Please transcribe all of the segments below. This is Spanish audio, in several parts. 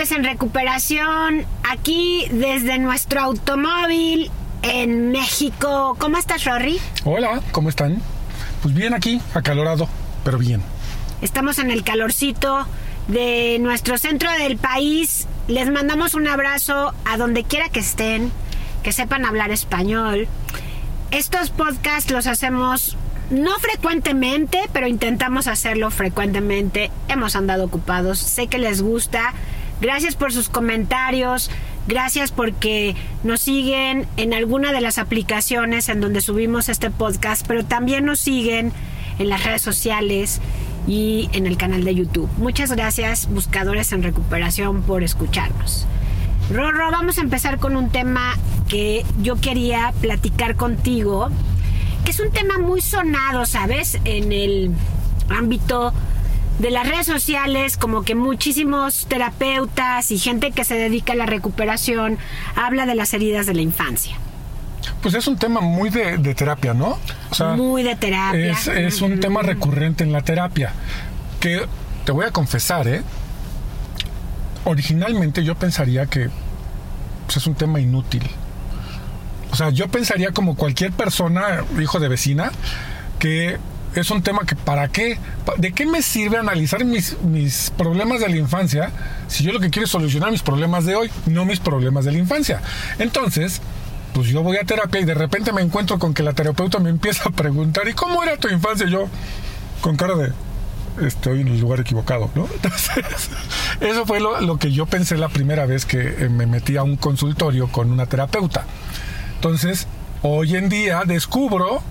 en recuperación, aquí desde nuestro automóvil en México. ¿Cómo estás, Rory? Hola, ¿cómo están? Pues bien aquí, acalorado, pero bien. Estamos en el calorcito de nuestro centro del país. Les mandamos un abrazo a donde quiera que estén, que sepan hablar español. Estos podcasts los hacemos no frecuentemente, pero intentamos hacerlo frecuentemente. Hemos andado ocupados, sé que les gusta. Gracias por sus comentarios, gracias porque nos siguen en alguna de las aplicaciones en donde subimos este podcast, pero también nos siguen en las redes sociales y en el canal de YouTube. Muchas gracias, buscadores en recuperación, por escucharnos. Rorro, vamos a empezar con un tema que yo quería platicar contigo que es un tema muy sonado, ¿sabes? En el ámbito de las redes sociales, como que muchísimos terapeutas y gente que se dedica a la recuperación habla de las heridas de la infancia. Pues es un tema muy de, terapia, ¿no? muy de terapia. Es, un tema recurrente en la terapia. Que te voy a confesar, ¿eh? Originalmente yo pensaría que pues, es un tema inútil. O sea, yo pensaría como cualquier persona, hijo de vecina, que es un tema que para qué, de qué me sirve analizar mis, mis problemas de la infancia si yo lo que quiero es solucionar mis problemas de hoy, no mis problemas de la infancia. Entonces, pues yo voy a terapia y de repente me encuentro con que la terapeuta me empieza a preguntar, ¿y cómo era tu infancia? Yo, con cara de, estoy en el lugar equivocado, ¿no? Entonces, eso fue lo, lo que yo pensé la primera vez que eh, me metí a un consultorio con una terapeuta. Entonces, hoy en día descubro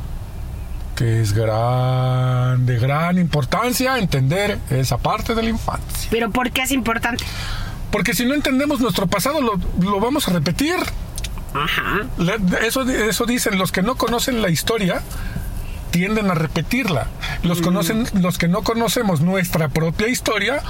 que es gran, de gran importancia entender esa parte de la infancia. ¿Pero por qué es importante? Porque si no entendemos nuestro pasado, lo, vamos a repetir. Ajá. Eso, eso dicen, los que no conocen la historia tienden a repetirla. Los, mm. conocen, los que no conocemos nuestra propia historia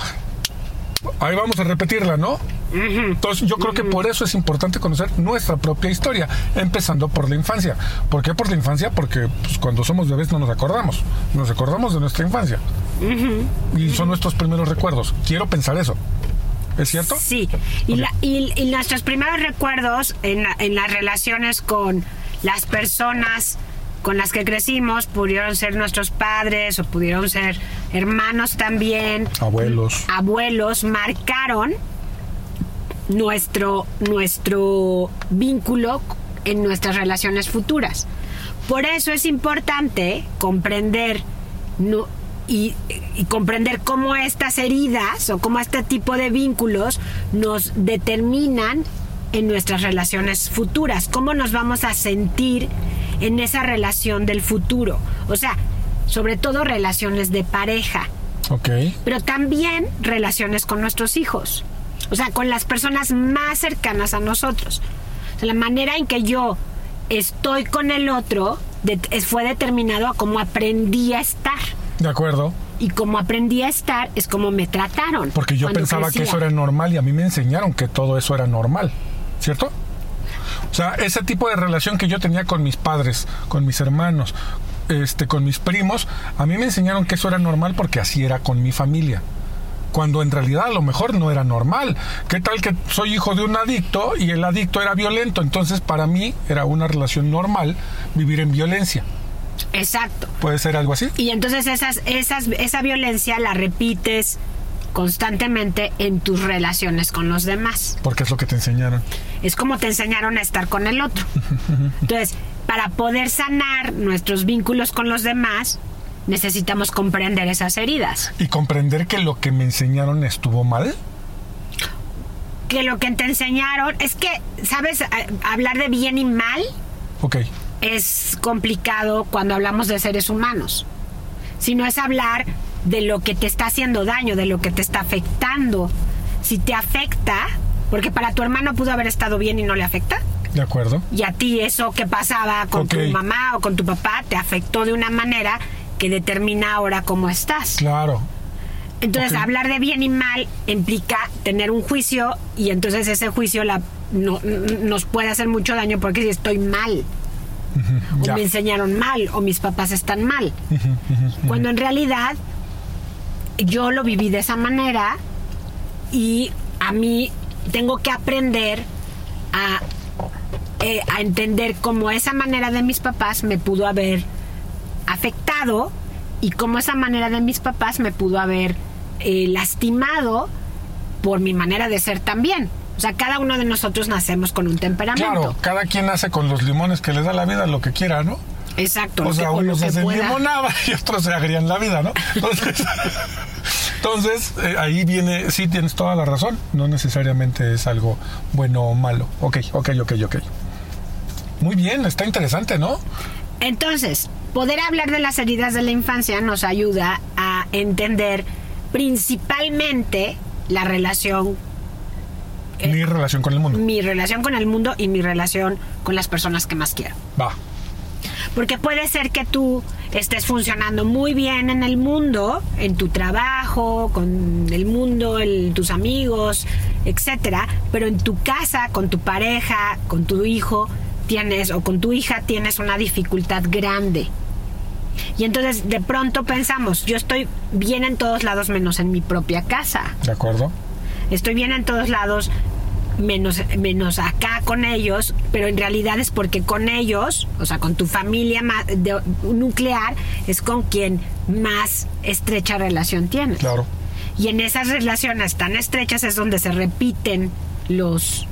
ahí vamos a repetirla, ¿no? Entonces yo creo que por eso es importante conocer nuestra propia historia, empezando por la infancia. ¿Por qué por la infancia? Porque pues, cuando somos bebés no nos acordamos, nos acordamos de nuestra infancia. Y son nuestros primeros recuerdos. Quiero pensar eso. ¿Es cierto? Sí. Y, y, nuestros primeros recuerdos en, en las relaciones con las personas con las que crecimos pudieron ser nuestros padres o pudieron ser hermanos también. Abuelos. Abuelos marcaron nuestro, nuestro vínculo en nuestras relaciones futuras. Por eso es importante comprender y, y, comprender cómo estas heridas o cómo este tipo de vínculos nos determinan en nuestras relaciones futuras, cómo nos vamos a sentir en esa relación del futuro. O sea, sobre todo relaciones de pareja. Ok. Pero también relaciones con nuestros hijos. O sea, con las personas más cercanas a nosotros. O sea, la manera en que yo estoy con el otro fue determinado a cómo aprendí a estar. De acuerdo. Y como aprendí a estar es como me trataron. Porque yo pensaba que eso era normal y a mí me enseñaron que todo eso era normal. ¿Cierto? O sea, ese tipo de relación que yo tenía con mis padres, con mis hermanos, este, con mis primos, a mí me enseñaron que eso era normal porque así era con mi familia. Cuando en realidad a lo mejor no era normal. ¿Qué tal que soy hijo de un adicto y el adicto era violento? Entonces para mí era una relación normal vivir en violencia. Exacto. ¿Puede ser algo así? Y entonces esas, esas, esa violencia la repites constantemente en tus relaciones con los demás. Porque es lo que te enseñaron. Es como te enseñaron a estar con el otro. Entonces, para poder sanar nuestros vínculos con los demás, necesitamos comprender esas heridas. ¿Y comprender que lo que me enseñaron estuvo mal? Que lo que te enseñaron es que, ¿sabes? Hablar de bien y mal. Ok. Es complicado cuando hablamos de seres humanos. Si no es hablar de lo que te está haciendo daño, de lo que te está afectando. Si te afecta, porque para tu hermano pudo haber estado bien y no le afecta. De acuerdo. Y a ti eso que pasaba con tu mamá o con tu papá te afectó de una manera que determina ahora cómo estás. Claro. Entonces, hablar de bien y mal implica tener un juicio y entonces ese juicio la, no, nos puede hacer mucho daño porque si estoy mal, o me enseñaron mal, o mis papás están mal. Cuando en realidad yo lo viví de esa manera y a mí tengo que aprender a, eh, a entender cómo esa manera de mis papás me pudo haber afectado y cómo esa manera de mis papás me pudo haber eh, lastimado por mi manera de ser también. O sea, cada uno de nosotros nacemos con un temperamento. Claro, cada quien nace con los limones que les da la vida, lo que quiera, ¿no? Exacto. O sea, unos hacen limonada y otros se agrían la vida, ¿no? Entonces, entonces eh, ahí viene, sí tienes toda la razón, no necesariamente es algo bueno o malo. Ok, ok, ok, ok. Muy bien, está interesante, ¿no? Entonces, poder hablar de las heridas de la infancia nos ayuda a entender principalmente la relación, Eh, Mi relación con el mundo. mi relación con el mundo y mi relación con las personas que más quiero. Va. Porque puede ser que tú estés funcionando muy bien en el mundo, en tu trabajo, con el mundo, en tus amigos, etcétera, pero en tu casa, con tu pareja, con tu hijo, tienes o con tu hija tienes una dificultad grande. Y entonces de pronto pensamos, yo estoy bien en todos lados menos en mi propia casa ¿De acuerdo? estoy bien en todos lados, menos, menos acá con ellos, pero en realidad es porque con ellos, o sea, con tu familia nuclear, es con quien más estrecha relación tienes. Claro. Y en esas relaciones tan estrechas es donde se repiten los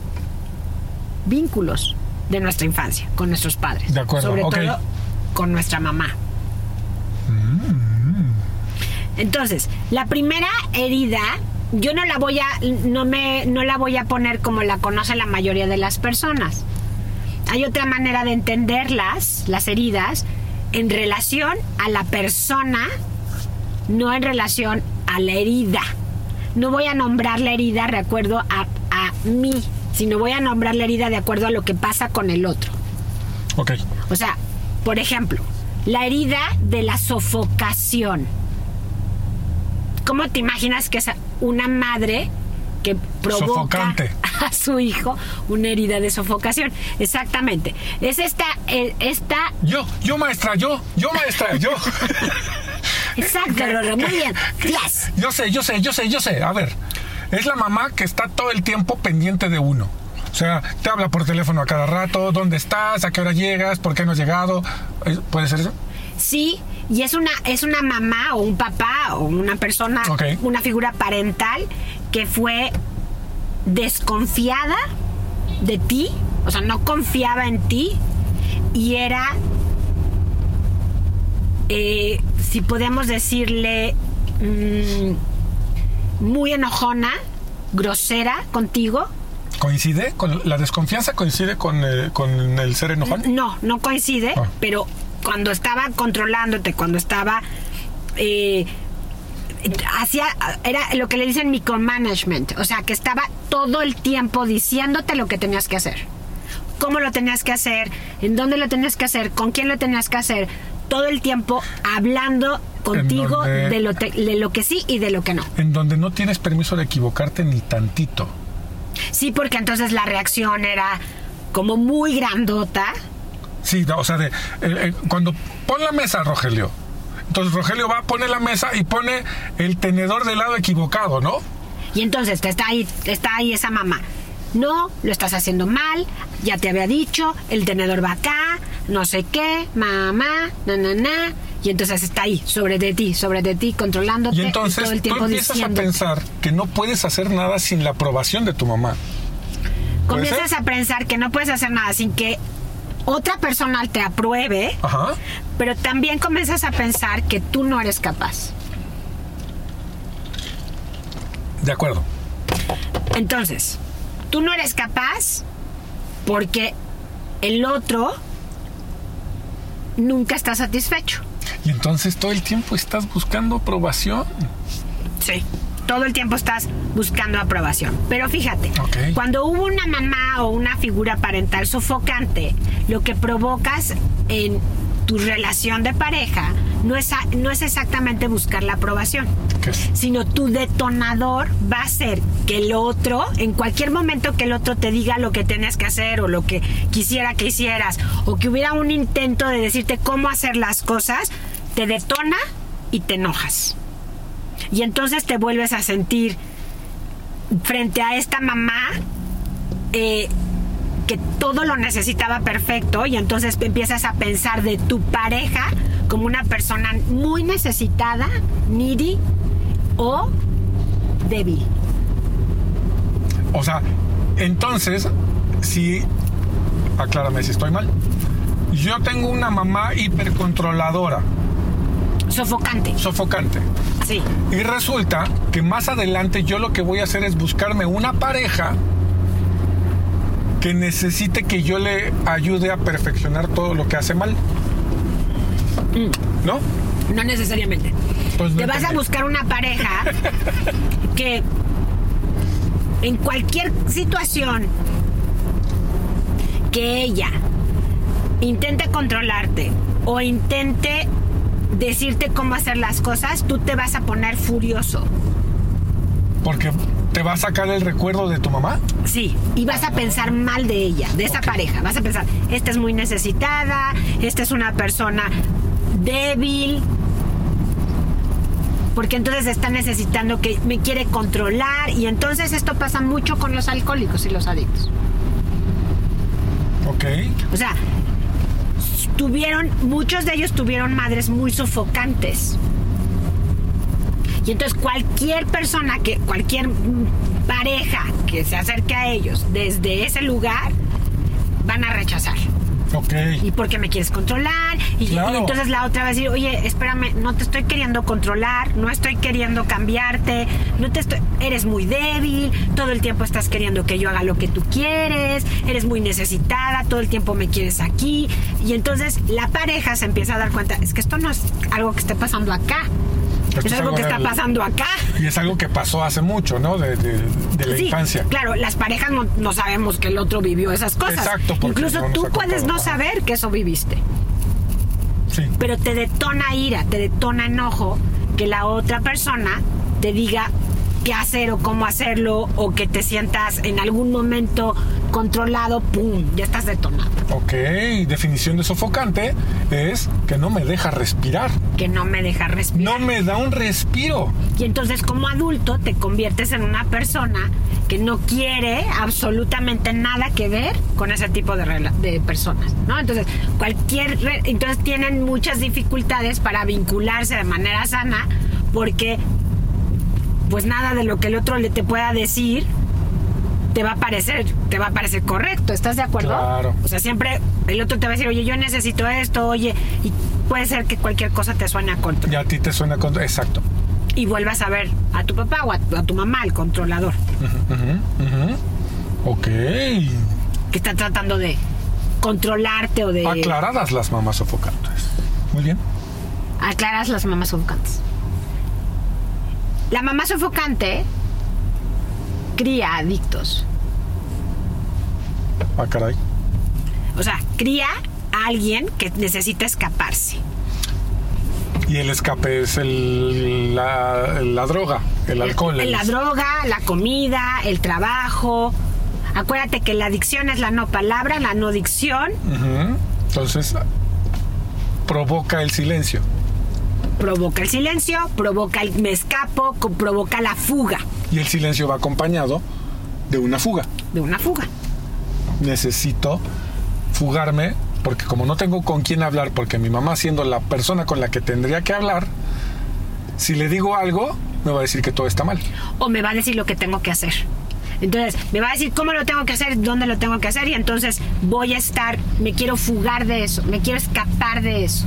vínculos de nuestra infancia con nuestros padres. De acuerdo, Sobre todo con nuestra mamá. Entonces, la primera herida, yo no la voy a, no me, no la voy a poner como la conoce la mayoría de las personas. Hay otra manera de entenderlas, las heridas, en relación a la persona, no en relación a la herida. No voy a nombrar la herida de acuerdo a, a mí, sino voy a nombrar la herida de acuerdo a lo que pasa con el otro. Ok. O sea, por ejemplo, la herida de la sofocación. ¿Cómo te imaginas que es una madre que provoca Sofocante. a su hijo una herida de sofocación? Exactamente. Es esta, eh, esta, Yo, yo maestra, yo, yo maestra, yo. exacto, Rorro, muy bien. Yes. Yo sé, yo sé, yo sé, yo sé. A ver, es la mamá que está todo el tiempo pendiente de uno. O sea, te habla por teléfono a cada rato, ¿dónde estás? ¿A qué hora llegas? ¿Por qué no has llegado? Eh, ¿Puede ser eso? Sí, y es una, es una mamá o un papá o una persona, una figura parental que fue desconfiada de ti, o sea, no confiaba en ti y era, eh, si podemos decirle, mm, muy enojona, grosera contigo. ¿Coincide? Con la desconfianza coincide con, eh, con el ser enojón? No, no coincide, Ah. pero cuando estaba controlándote, cuando estaba eh, hacía era lo que le dicen micromanagement, o sea, que estaba todo el tiempo diciéndote lo que tenías que hacer. Cómo lo tenías que hacer, en dónde lo tenías que hacer, con quién lo tenías que hacer, todo el tiempo hablando contigo donde- de lo, te- de lo que sí y de lo que no. En donde no tienes permiso de equivocarte ni tantito. Sí, porque entonces la reacción era como muy grandota. Sí, o sea, de, eh, eh, cuando pon la mesa, Rogelio. Entonces Rogelio va, pone la mesa y pone el tenedor del lado equivocado, ¿no? Y entonces te está ahí, te está ahí esa mamá. No, lo estás haciendo mal, ya te había dicho, el tenedor va acá, no sé qué, mamá, na, na, na. Y entonces está ahí, sobre de ti, sobre de ti, controlándote Y entonces todo el tú tiempo empiezas a diciendo. pensar que no puedes hacer nada sin la aprobación de tu mamá. ¿Puede Comienzas ser? a pensar que no puedes hacer nada sin que otra persona te apruebe, Ajá. pero también comienzas a pensar que tú no eres capaz. De acuerdo. Entonces, tú no eres capaz porque el otro nunca está satisfecho. Y entonces todo el tiempo estás buscando aprobación. Sí. Todo el tiempo estás buscando aprobación. Pero fíjate, cuando hubo una mamá o una figura parental sofocante, lo que provocas en tu relación de pareja no es, no es exactamente buscar la aprobación, sino tu detonador va a ser que el otro, en cualquier momento que el otro te diga lo que tenías que hacer o lo que quisiera que hicieras, o que hubiera un intento de decirte cómo hacer las cosas, te detona y te enojas. Y entonces te vuelves a sentir frente a esta mamá eh, que todo lo necesitaba perfecto y entonces empiezas a pensar de tu pareja como una persona muy necesitada, needy o débil. O sea, entonces, si, aclárame si estoy mal, yo tengo una mamá hipercontroladora, Sofocante. sofocante, Sí. y resulta que más adelante yo lo que voy a hacer es buscarme una pareja que necesite que yo le ayude a perfeccionar todo lo que hace mal. ¿No? No necesariamente. Pues no Te vas a buscar una pareja que en cualquier situación que ella intente controlarte o intente decirte cómo hacer las cosas, tú te vas a poner furioso. Porque te va a sacar el recuerdo de tu mamá. Sí, y vas a pensar mal de ella, de esa pareja. Vas a pensar, esta es muy necesitada, esta es una persona débil. Porque entonces está necesitando que me quiere controlar. Y entonces esto pasa mucho con los alcohólicos y los adictos. Ok. O sea, tuvieron, muchos de ellos tuvieron madres muy sofocantes. Y entonces cualquier persona que, cualquier pareja que se acerque a ellos desde ese lugar, van a rechazar. Ok. ¿Y por qué me quieres controlar? Y, Claro. y entonces la otra va a decir, oye, espérame, no te estoy queriendo controlar, no estoy queriendo cambiarte, no te estoy, eres muy débil, todo el tiempo estás queriendo que yo haga lo que tú quieres, eres muy necesitada, todo el tiempo me quieres aquí. Y entonces la pareja se empieza a dar cuenta, es que esto no es algo que esté pasando acá, Esto es algo que está pasando acá. Y es algo que pasó hace mucho, ¿no? De, de- de la Sí, infancia. Claro, las parejas no, no sabemos que el otro vivió esas cosas. Exacto, porque Incluso no tú puedes no saber que eso viviste. Sí. pero te detona ira, te detona enojo que la otra persona te diga qué hacer o cómo hacerlo o que te sientas en algún momento controlado, ¡pum! Ya estás detonado. Ok. Definición de sofocante es que no me deja respirar. Que no me deja respirar. No me da un respiro. Y entonces como adulto te conviertes en una persona que no quiere absolutamente nada que ver con ese tipo de, de personas, ¿no? Entonces, cualquier... Entonces tienen muchas dificultades para vincularse de manera sana porque pues nada de lo que el otro le te pueda decir te va a parecer te va a parecer correcto, ¿estás de acuerdo? Claro. O sea, siempre el otro te va a decir, oye, yo necesito esto, oye, y puede ser que cualquier cosa te suene a control Y a ti te suena con... Exacto. y vuelvas a ver a tu papá o a, a tu mamá, el controlador, ujú. Ok. que está tratando de controlarte o de Aclaradas las mamás sofocantes. Muy bien. aclaras las mamás sofocantes. La mamá sofocante cría adictos. Ah, caray. O sea, cría a alguien que necesita escaparse. Y el escape es el, la, la droga, el alcohol. La droga, la comida, el trabajo. Acuérdate que la adicción es la no palabra, la no dicción. Entonces, provoca el silencio. Provoca el silencio, provoca el me escapo, provoca la fuga Y el silencio va acompañado de una fuga. de una fuga. Necesito fugarme porque como no tengo con quién hablar, porque mi mamá siendo la persona con la que tendría que hablar, si le digo algo, me va a decir que todo está mal. o me va a decir lo que tengo que hacer. Entonces, me va a decir cómo lo tengo que hacer, dónde lo tengo que hacer y entonces voy a estar, me quiero fugar de eso, me quiero escapar de eso.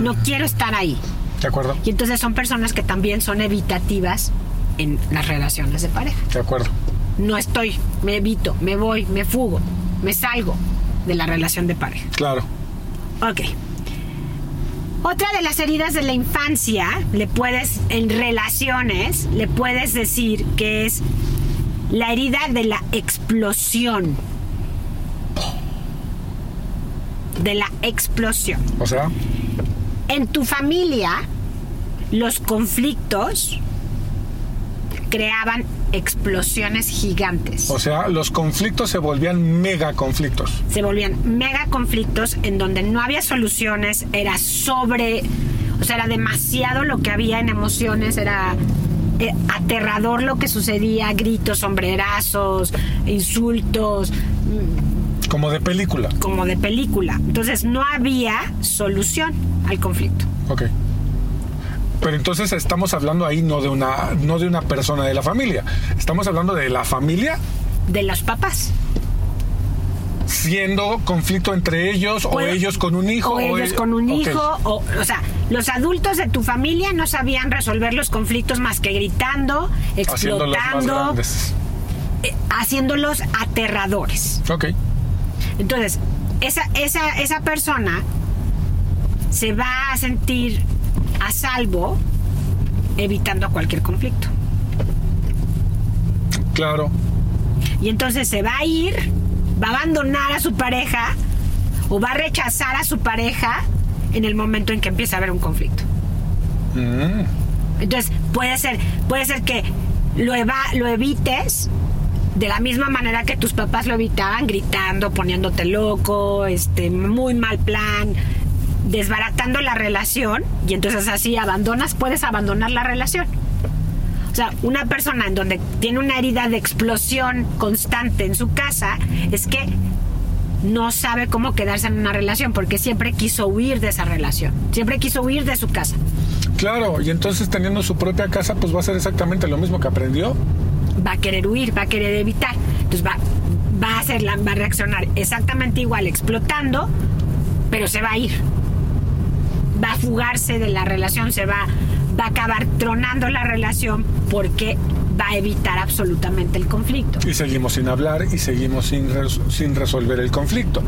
No quiero estar ahí. ¿De acuerdo? Y entonces son personas que también son evitativas en las relaciones de pareja. De acuerdo. No estoy, me evito, me voy, me fugo, me salgo de la relación de pareja. Claro. Ok. Otra de las heridas de la infancia, le puedes, en relaciones, le puedes decir que es la herida de la explosión. De la explosión. O sea, En tu familia, los conflictos creaban explosiones gigantes. o sea, los conflictos se volvían mega conflictos. se volvían mega conflictos en donde no había soluciones, era sobre, o sea, era demasiado lo que había en emociones, era eh, aterrador lo que sucedía, gritos, sombrerazos, insultos, mm, Como de película. como de película. Entonces no había solución al conflicto. Ok. Pero entonces estamos hablando ahí no de una no de una persona de la familia. Estamos hablando de la familia De los papás. siendo conflicto entre ellos o ellos con un hijo o ellos con un hijo, o, o sea, los adultos de tu familia no sabían resolver los conflictos más que gritando, haciéndolos más explotando, grandes. eh, haciéndolos aterradores. Ok. Entonces, esa, esa, esa persona se va a sentir a salvo evitando cualquier conflicto. Claro. Y entonces se va a ir, va a abandonar a su pareja o va a rechazar a su pareja en el momento en que empieza a haber un conflicto. Mm, Entonces, puede ser, puede ser que lo, eva- lo evites de la misma manera que tus papás lo evitaban, gritando, poniéndote loco, este, muy mal plan, desbaratando la relación, y entonces así abandonas, puedes abandonar la relación. O sea, una persona en donde tiene una herida de explosión constante en su casa es que no sabe cómo quedarse en una relación porque siempre quiso huir de esa relación, siempre quiso huir de su casa. Claro, y entonces teniendo su propia casa, pues va a ser exactamente lo mismo que aprendió. va a querer huir, va a querer evitar. Entonces va, va a hacer la- va a reaccionar exactamente igual, explotando, pero se va a ir. Va a fugarse de la relación, se va, va a acabar tronando la relación porque va a evitar absolutamente el conflicto. Y seguimos sin hablar y seguimos sin, res- sin resolver el conflicto.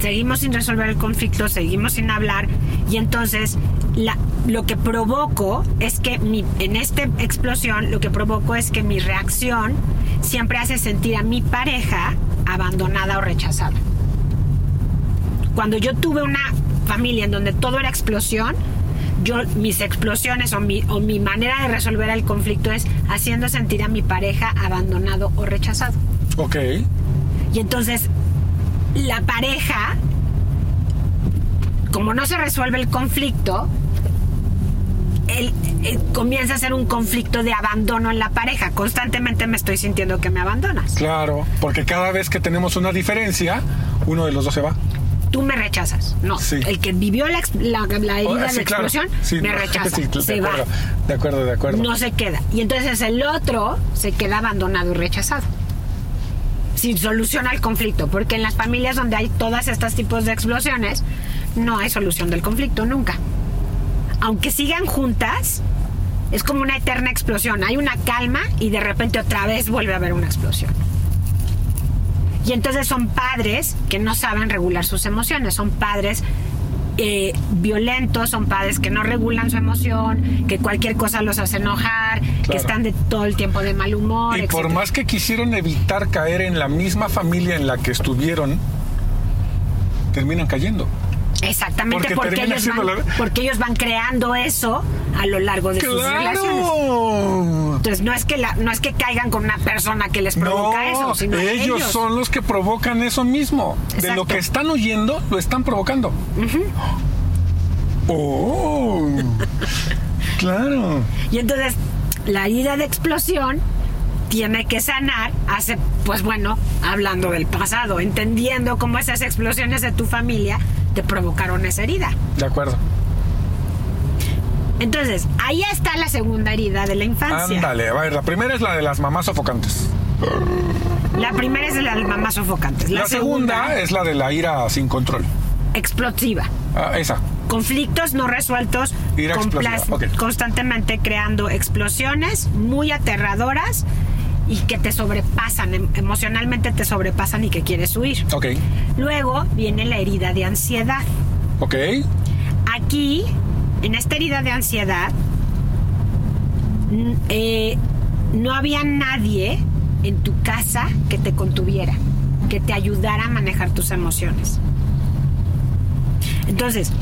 Seguimos sin resolver el conflicto, seguimos sin hablar y entonces la- lo que provoco es que mi, en esta explosión lo que provoco es que mi reacción siempre hace sentir a mi pareja abandonada o rechazada. Cuando yo tuve una familia en donde todo era explosión, yo mis explosiones o mi, o mi manera de resolver el conflicto es haciendo sentir a mi pareja abandonado o rechazado. Ok. Y entonces la pareja, como no se resuelve el conflicto, él, él comienza a ser un conflicto de abandono en la pareja. Constantemente me estoy sintiendo que me abandonas. Claro, porque cada vez que tenemos una diferencia, uno de los dos se va. Tú me rechazas. No, Sí. el que vivió la, la- la herida Oh, de sí, claro. explosión Sí, me rechaza. sí, de se va. acuerdo, De acuerdo, de acuerdo. No se queda. Y entonces el otro se queda abandonado y rechazado. Sin solución al conflicto, porque en las familias donde hay todas estos tipos de explosiones, no hay solución del conflicto nunca. Aunque sigan juntas, es como una eterna explosión. Hay una calma y de repente otra vez vuelve a haber una explosión. Y entonces son padres que no saben regular sus emociones, son padres eh, violentos, son padres que no regulan su emoción, que cualquier cosa los hace enojar, que están de todo el tiempo de mal humor. Y por más que quisieron evitar caer en la misma familia en la que estuvieron, terminan cayendo. Exactamente, porque ellos van, la- porque ellos van creando eso a lo largo de sus relaciones. Entonces no es que la, no es que caigan con una persona que les provoca no, eso, sino ellos, ellos. son los que provocan eso mismo. De lo que están oyendo, lo están provocando. ¡Oh! claro. Y entonces la herida de explosión tiene que sanar, hace, pues bueno, hablando del pasado, entendiendo cómo esas explosiones de tu familia te provocaron esa herida. De acuerdo. Entonces, ahí está la segunda herida de la infancia. Ándale, a ver, la primera es la de las mamás sofocantes. La primera es de las mamás sofocantes. La, La, segunda, es la de la ira sin control. explosiva. Ah, esa. Conflictos no resueltos Ira ok. constantemente creando explosiones muy aterradoras y que te sobrepasan, em- emocionalmente te sobrepasan y que quieres huir. Ok. Luego viene la herida de ansiedad. Ok. Aquí, en esta herida de ansiedad, eh, no había nadie en tu casa que te contuviera, que te ayudara a manejar tus emociones. Entonces,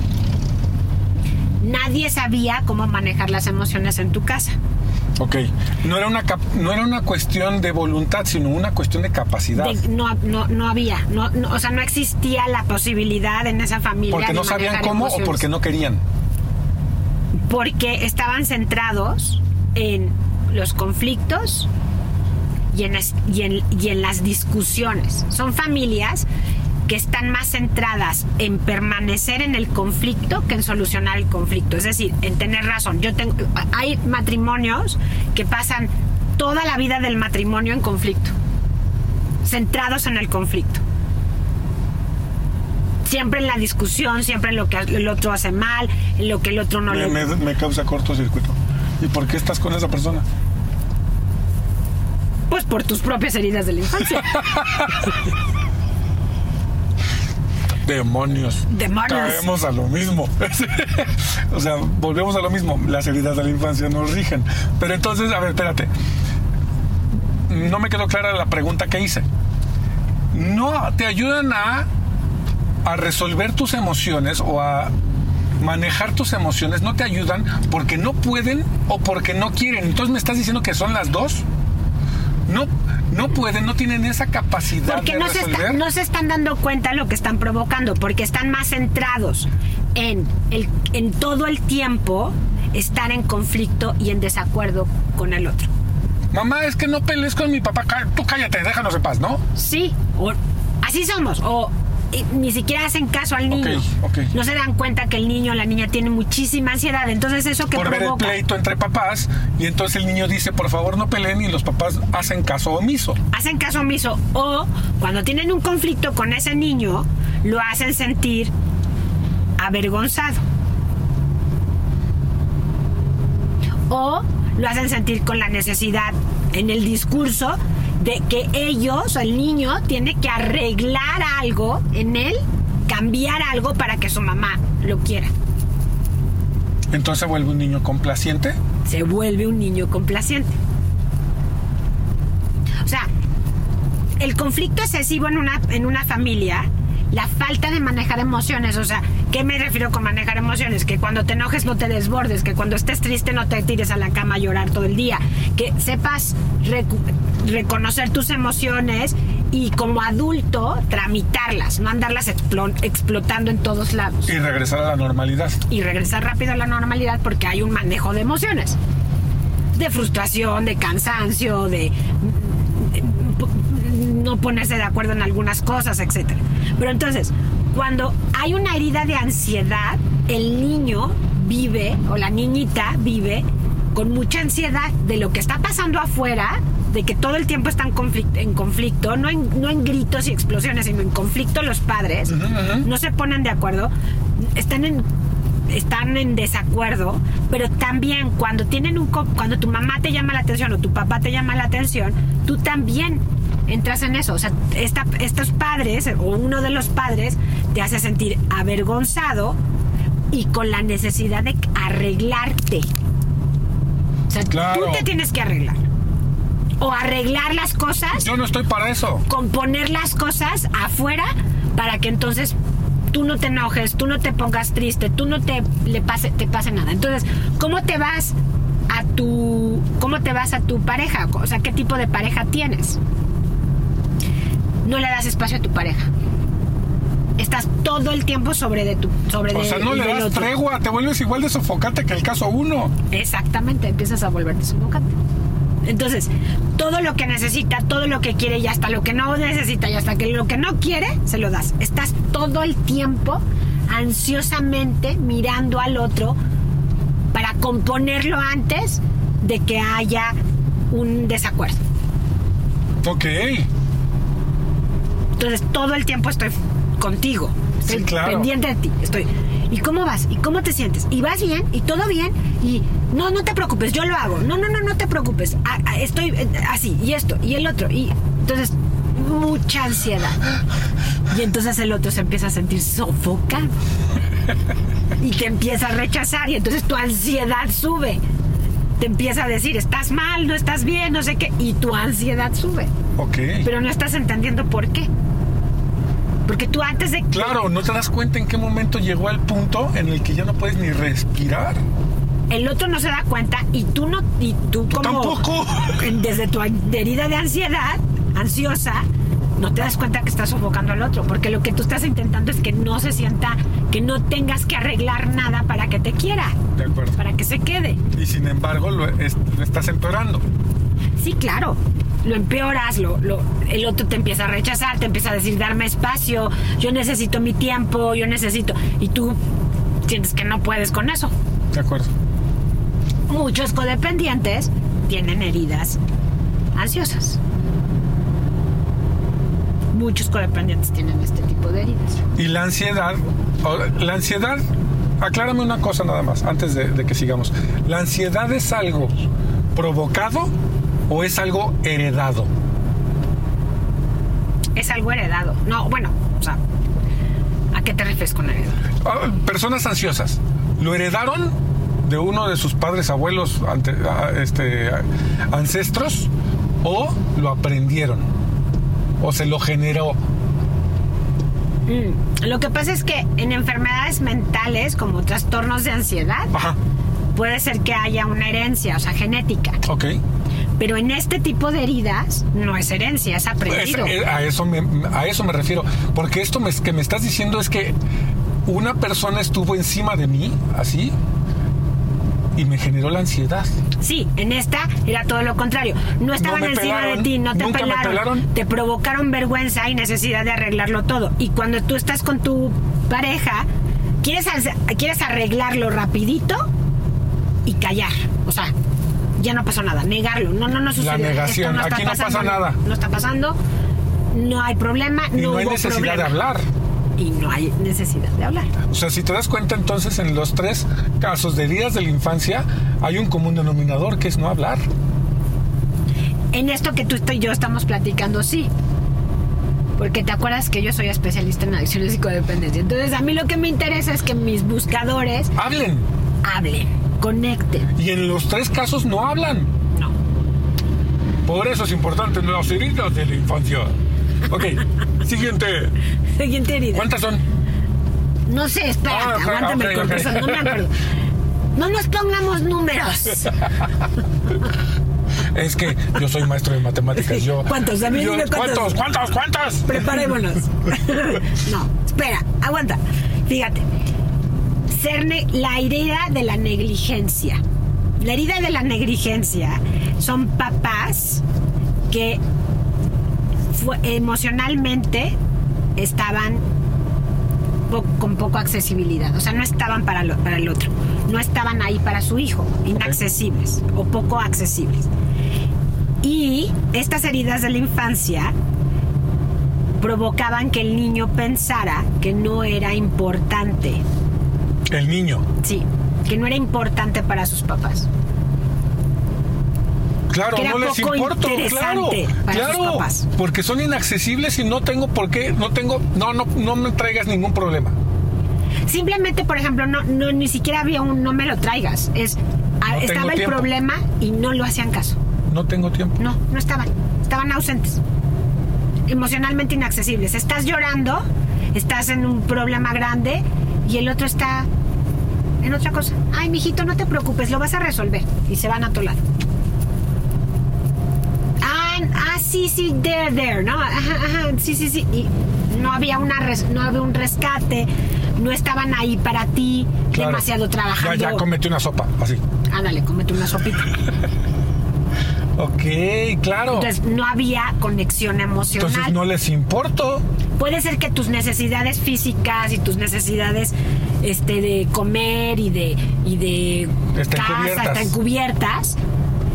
nadie sabía cómo manejar las emociones en tu casa. Ok. No era una, no era una cuestión de voluntad, sino una cuestión de capacidad. De- no, no, no había, no, no, o sea, no existía la posibilidad en esa familia. porque de no sabían cómo o porque no querían. porque estaban centrados en los conflictos y en, y en- y en las discusiones. Son familias que están más centradas en permanecer en el conflicto que en solucionar el conflicto. Es decir, en tener razón. Yo tengo, hay matrimonios que pasan toda la vida del matrimonio en conflicto, centrados en el conflicto. Siempre en la discusión, siempre en lo que el otro hace mal, en lo que el otro no Me, le me- me causa cortocircuito. ¿Y por qué estás con esa persona? Pues por tus propias heridas de la infancia. Demonios. Demonios. Caemos a lo mismo. o sea, volvemos a lo mismo. Las heridas de la infancia nos rigen. Pero entonces, a ver, espérate. No me quedó clara la pregunta que hice. No te ayudan a, a resolver tus emociones o a manejar tus emociones. No te ayudan porque no pueden o porque no quieren. Entonces me estás diciendo que son las dos. No, no pueden, no tienen esa capacidad Porque de no se, está- no se están dando cuenta de lo que están provocando, porque están más centrados en, el, en todo el tiempo estar en conflicto y en desacuerdo con el otro. Mamá, es que no pelees con mi papá. Tú cállate, déjanos en paz, ¿no? Sí, o así somos, o ni siquiera hacen caso al niño. No se dan cuenta que el niño o la niña tiene muchísima ansiedad. Entonces, eso que Por ver el provoca. pleito entre papás y entonces el niño dice, por favor no peleen y los papás hacen caso omiso. hacen caso omiso o cuando tienen un conflicto con ese niño lo hacen sentir avergonzado o lo hacen sentir con la necesidad en el discurso de que ellos, el niño, tiene que arreglar algo en él, cambiar algo para que su mamá lo quiera. Entonces se vuelve un niño complaciente. se vuelve un niño complaciente. O sea, el conflicto excesivo en una, en una familia, la falta de manejar emociones, o sea, ¿qué me refiero con manejar emociones? Que cuando te enojes no te desbordes, que cuando estés triste no te tires a la cama a llorar todo el día, que sepas reconocer tus emociones y como adulto tramitarlas, no andarlas explo- explotando en todos lados Y regresar a la normalidad. y regresar rápido a la normalidad porque hay un manejo de emociones. De frustración, de cansancio, de mm, no ponerse de acuerdo en algunas cosas, etc. Pero entonces, cuando hay una herida de ansiedad, el niño vive o la niñita vive con mucha ansiedad de lo que está pasando afuera, de que todo el tiempo están conflic- en conflicto, no en, no en gritos y explosiones, sino en conflicto los padres, no se ponen de acuerdo, están en están en desacuerdo, pero también cuando tienen un cuando tu mamá te llama la atención o tu papá te llama la atención, tú también entras en eso, o sea, esta- estos padres o uno de los padres te hace sentir avergonzado y con la necesidad de arreglarte. O sea, Claro. tú te tienes que arreglar. O arreglar las cosas Yo no estoy para eso. componer las cosas afuera para que entonces tú no te enojes, tú no te pongas triste, tú no te le pase te pase nada. Entonces, ¿cómo te vas a tu cómo te vas a tu pareja? O sea, ¿qué tipo de pareja tienes? No le das espacio a tu pareja. Estás todo el tiempo sobre de tu sobre O de- sea, no le das otro. tregua, te vuelves igual de sofocante que el caso uno. Exactamente, empiezas a volverte sofocante. Entonces, todo lo que necesita, todo lo que quiere y hasta lo que no necesita y hasta que lo que no quiere, se lo das. Estás todo el tiempo ansiosamente mirando al otro para componerlo antes de que haya un desacuerdo. Ok. Entonces, todo el tiempo estoy contigo. Estoy Sí, claro. pendiente de ti. Estoy. ¿Y cómo vas? ¿Y cómo te sientes? ¿Y vas bien? ¿Y todo bien? Y no, no te preocupes, yo lo hago. No, no, no, no te preocupes. Ah, ah, estoy eh, así, y esto, y el otro. Y entonces, mucha ansiedad. Y entonces el otro se empieza a sentir sofocado. Y te empieza a rechazar. Y entonces tu ansiedad sube. Te empieza a decir, estás mal, no estás bien, no sé qué. Y tu ansiedad sube Ok. pero no estás entendiendo por qué. Porque tú antes de Claro, no te das cuenta en qué momento llegó al punto en el que ya no puedes ni respirar. el otro no se da cuenta y tú no y tú como tampoco. desde tu herida de ansiedad, ansiosa, no te das cuenta que estás sofocando al otro, porque lo que tú estás intentando es que no se sienta que no tengas que arreglar nada para que te quiera, De acuerdo. para que se quede. Y sin embargo lo, es- lo estás empeorando. Sí, claro. Lo empeoras, lo, lo- el otro te empieza a rechazar, te empieza a decir, darme espacio, yo necesito mi tiempo, yo necesito... Y tú sientes que no puedes con eso. De acuerdo. Muchos codependientes tienen heridas ansiosas. Muchos codependientes tienen este tipo de heridas. Y la ansiedad, la ansiedad, aclárame una cosa nada más, antes de, de que sigamos. ¿La ansiedad es algo provocado o es algo heredado? Es algo heredado. No, bueno, o sea, ¿a qué te refieres con heredado? Ah, Personas ansiosas, ¿lo heredaron de uno de sus padres, abuelos, ante- ah, este, ancestros o lo aprendieron? ¿O se lo generó? Mm, Lo que pasa es que en enfermedades mentales, como trastornos de ansiedad, Ajá, puede ser que haya una herencia, o sea, genética. ok. Pero en este tipo de heridas no es herencia, es Es- aprendido. eh, a, eso me, a eso me refiero. Porque esto me- que me estás diciendo es que una persona estuvo encima de mí, así, y me generó la ansiedad. Sí, en esta era todo lo contrario. No estaban me encima pelaron, de ti, no te pelaron, pelaron. Te provocaron vergüenza y necesidad de arreglarlo todo. Y cuando tú estás con tu pareja, quieres, quieres arreglarlo rapidito y callar. O sea, ya no pasó nada. Negarlo. No, no, no sucedió. negación. Esto está Aquí no pasa nada. No está pasando. No hay problema. Y no, no, hay hubo necesidad problema. de hablar. Y no hay necesidad de hablar. O sea, si te das cuenta entonces en los tres casos de heridas de la infancia hay un común denominador que es no hablar. En esto que tú y yo estamos platicando, sí. Porque te acuerdas que yo soy especialista en adicciones y codependencia. Entonces, a mí lo que me interesa es que mis buscadores Hablen. hablen, conecten. Y en los tres casos no hablan. No. Por eso es importante las heridas de la infancia. Ok, siguiente. Siguiente herida. ¿Cuántas son? No sé, espérate, Ah, aguántame ok, el ok. corazón, no me acuerdo. No nos pongamos números. Es que yo soy maestro de matemáticas. Yo, ¿Cuántos? A mí yo- dime cuántos. ¿Cuántos? ¿Cuántos? ¿Cuántos? Preparémonos. No, espera, aguanta. Fíjate. Ser la herida de la negligencia. La herida de la negligencia son papás que emocionalmente estaban po- con poco accesibilidad. O sea, no estaban para, lo- para el otro. No estaban ahí para su hijo. Inaccesibles o poco accesibles. Y estas heridas de la infancia provocaban que el niño pensara que no era importante. El niño. Sí, que no era importante para sus papás. Claro, no les importo, claro, interesante para sus claro, porque son inaccesibles y no tengo por qué, no tengo, no, no, no me traigas ningún problema. Simplemente, por ejemplo, no, no ni siquiera había un no me lo traigas. Es ah, No estaba el tiempo. problema y no lo hacían caso. No tengo tiempo. No, no estaban. Estaban ausentes. Emocionalmente inaccesibles. Estás llorando, estás en un problema grande y el otro está en otra cosa. Ay, mijito, no te preocupes, lo vas a resolver. Y se van a tu lado. Ah, ah, sí, sí, there, there, ¿no? Ajá, ajá, sí, sí, sí. Y no había, una res- no había un rescate, no estaban ahí para ti, Claro. demasiado trabajando. Ya, ya comete una sopa, así. Ándale, cómete una sopita. Ok, claro. Entonces no había conexión emocional. Entonces no les importo. Puede ser que tus necesidades físicas y tus necesidades este, de comer y de, y de casa cubiertas. están cubiertas.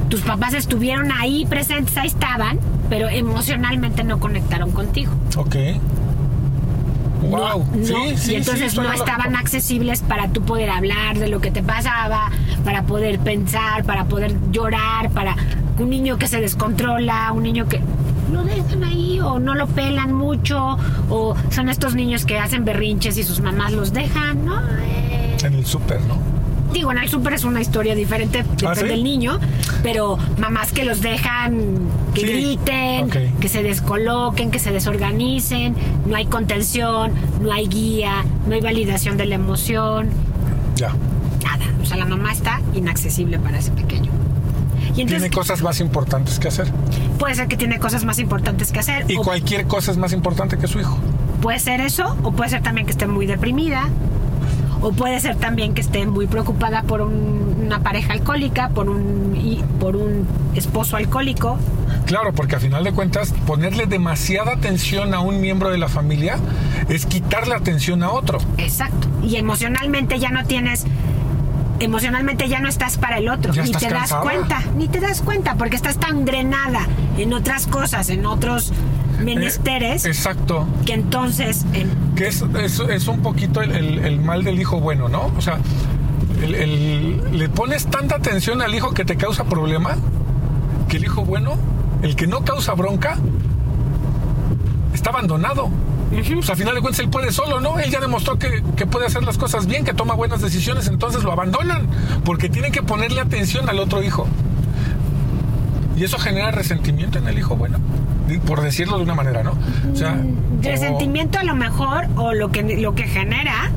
Tus papás estuvieron ahí presentes, ahí estaban, pero emocionalmente no conectaron contigo. Ok. Wow. No, no, sí, sí, y entonces sí, no estaban accesibles para tú poder hablar de lo que te pasaba, para poder pensar, para poder llorar, para un niño que se descontrola, un niño que lo dejan ahí o no lo pelan mucho o son estos niños que hacen berrinches y sus mamás los dejan, ¿no? Eh, En el súper, ¿no? digo, en el súper es una historia diferente, depende ¿Ah, sí? del niño, pero mamás que los dejan que Sí, griten, que se descoloquen, que se desorganicen, no hay contención, no hay guía, no hay validación de la emoción, Ya. nada. O sea, la mamá está inaccesible para ese pequeño. Y entonces Tiene cosas más importantes que hacer. puede ser que tiene cosas más importantes que hacer. Y o cualquier cosa es más importante que su hijo. puede ser eso, o puede ser también que esté muy deprimida, O puede ser también que esté muy preocupada por un- una pareja alcohólica, por un, y- por un esposo alcohólico. Claro, porque a final de cuentas, ponerle demasiada atención a un miembro de la familia es quitarle atención a otro. Exacto. Y emocionalmente ya no tienes. Emocionalmente ya no estás para el otro. Ya ni te cansada. das cuenta. Ni te das cuenta porque estás tan drenada en otras cosas, en otros menesteres, Eh, exacto. que entonces. en- Que es, es, es un poquito el, el- el mal del hijo bueno, ¿no? O sea, el- le pones tanta atención al hijo que te causa problema, que el hijo bueno, el que no causa bronca, está abandonado. Pues a final de cuentas él puede solo, ¿no? Él ya demostró que, que puede hacer las cosas bien, que toma buenas decisiones, entonces lo abandonan, porque tienen que ponerle atención al otro hijo. Y eso genera resentimiento en el hijo bueno, por decirlo de una manera, ¿no? O sea, o- resentimiento a lo mejor o lo que lo que genera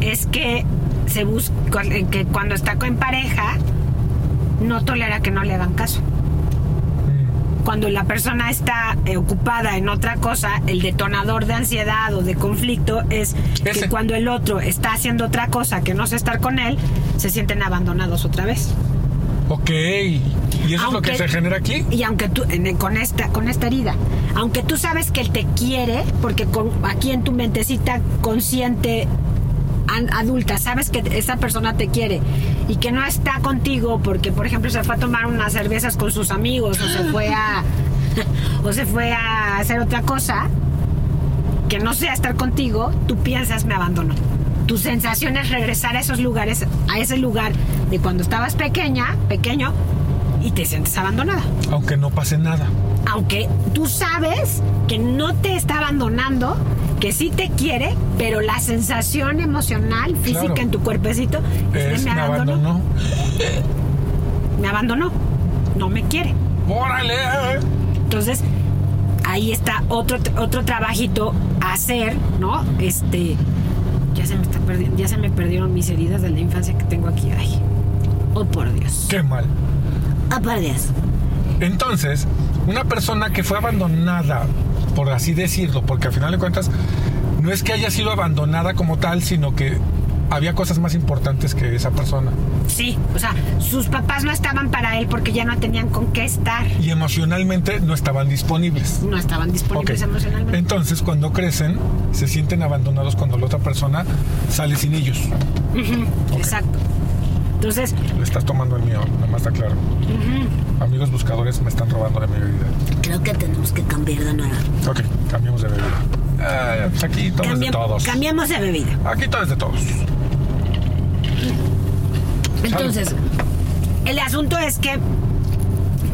es que se busca que cuando está en pareja no tolera que no le hagan caso cuando la persona está eh, ocupada en otra cosa el detonador de ansiedad o de conflicto es Ese. que cuando el otro está haciendo otra cosa que no es estar con él se sienten abandonados otra vez Ok, y eso es lo que se genera aquí. y aunque tú en- con esta con esta herida aunque tú sabes que él te quiere porque con, aquí en tu mentecita consciente adulta sabes que esa persona te quiere y que no está contigo porque por ejemplo se fue a tomar unas cervezas con sus amigos o se fue a o se fue a hacer otra cosa que no sea estar contigo tú piensas me abandono tu sensación es regresar a esos lugares a ese lugar de cuando estabas pequeña pequeño y te sientes abandonada Aunque no pase nada. aunque tú sabes que no te está abandonando, que sí te quiere, pero la sensación emocional, física Claro. en tu cuerpecito es, Es, me me abandonó, abandonó. me abandonó, no me quiere. ¡Órale! Entonces, ahí está otro, otro trabajito a hacer, ¿no? Este, ya se me está perdi- ya se me perdieron mis heridas de la infancia que tengo aquí. Ay, oh por Dios. ¡Qué mal! Oh por Dios. Entonces, una persona que fue abandonada, por así decirlo, porque al final de cuentas, no es que haya sido abandonada como tal, sino que había cosas más importantes que esa persona. Sí, o sea, sus papás no estaban para él porque ya no tenían con qué estar. Y emocionalmente no estaban disponibles. no estaban disponibles emocionalmente. Entonces, cuando crecen, se sienten abandonados cuando la otra persona sale sin ellos. Exacto. Entonces, Le estás tomando el mío, nada más está claro. Amigos buscadores me están robando de mi bebida. Creo que tenemos que cambiar de nuevo. Ok, cambiamos de bebida. Ah, pues aquí todo es de todos. cambiamos de bebida. Aquí todo es de todos. Entonces, el asunto es que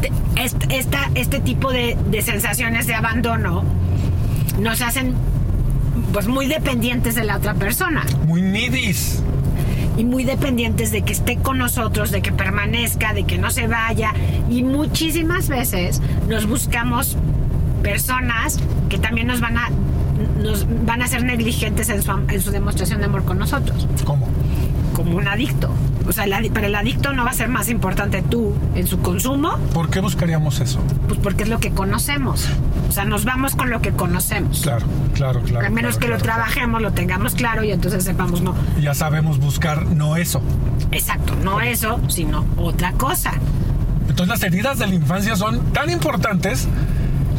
te- est- esta, este tipo de, de sensaciones de abandono nos hacen pues muy dependientes de la otra persona Muy nidis. Y muy dependientes de que esté con nosotros, de que permanezca, de que no se vaya. Y muchísimas veces nos buscamos personas que también nos van a nos van a ser negligentes en su, en su demostración de amor con nosotros, ¿Cómo? como un adicto. O sea, el para el adicto no va a ser más importante tú en su consumo, ¿Por qué buscaríamos eso? pues porque es lo que conocemos. O sea, nos vamos con lo que conocemos. Claro, claro, claro. a menos claro, que lo claro, trabajemos, lo tengamos claro y entonces sepamos, no. Ya sabemos buscar no eso. exacto, no eso, sino otra cosa. Entonces las heridas de la infancia son tan importantes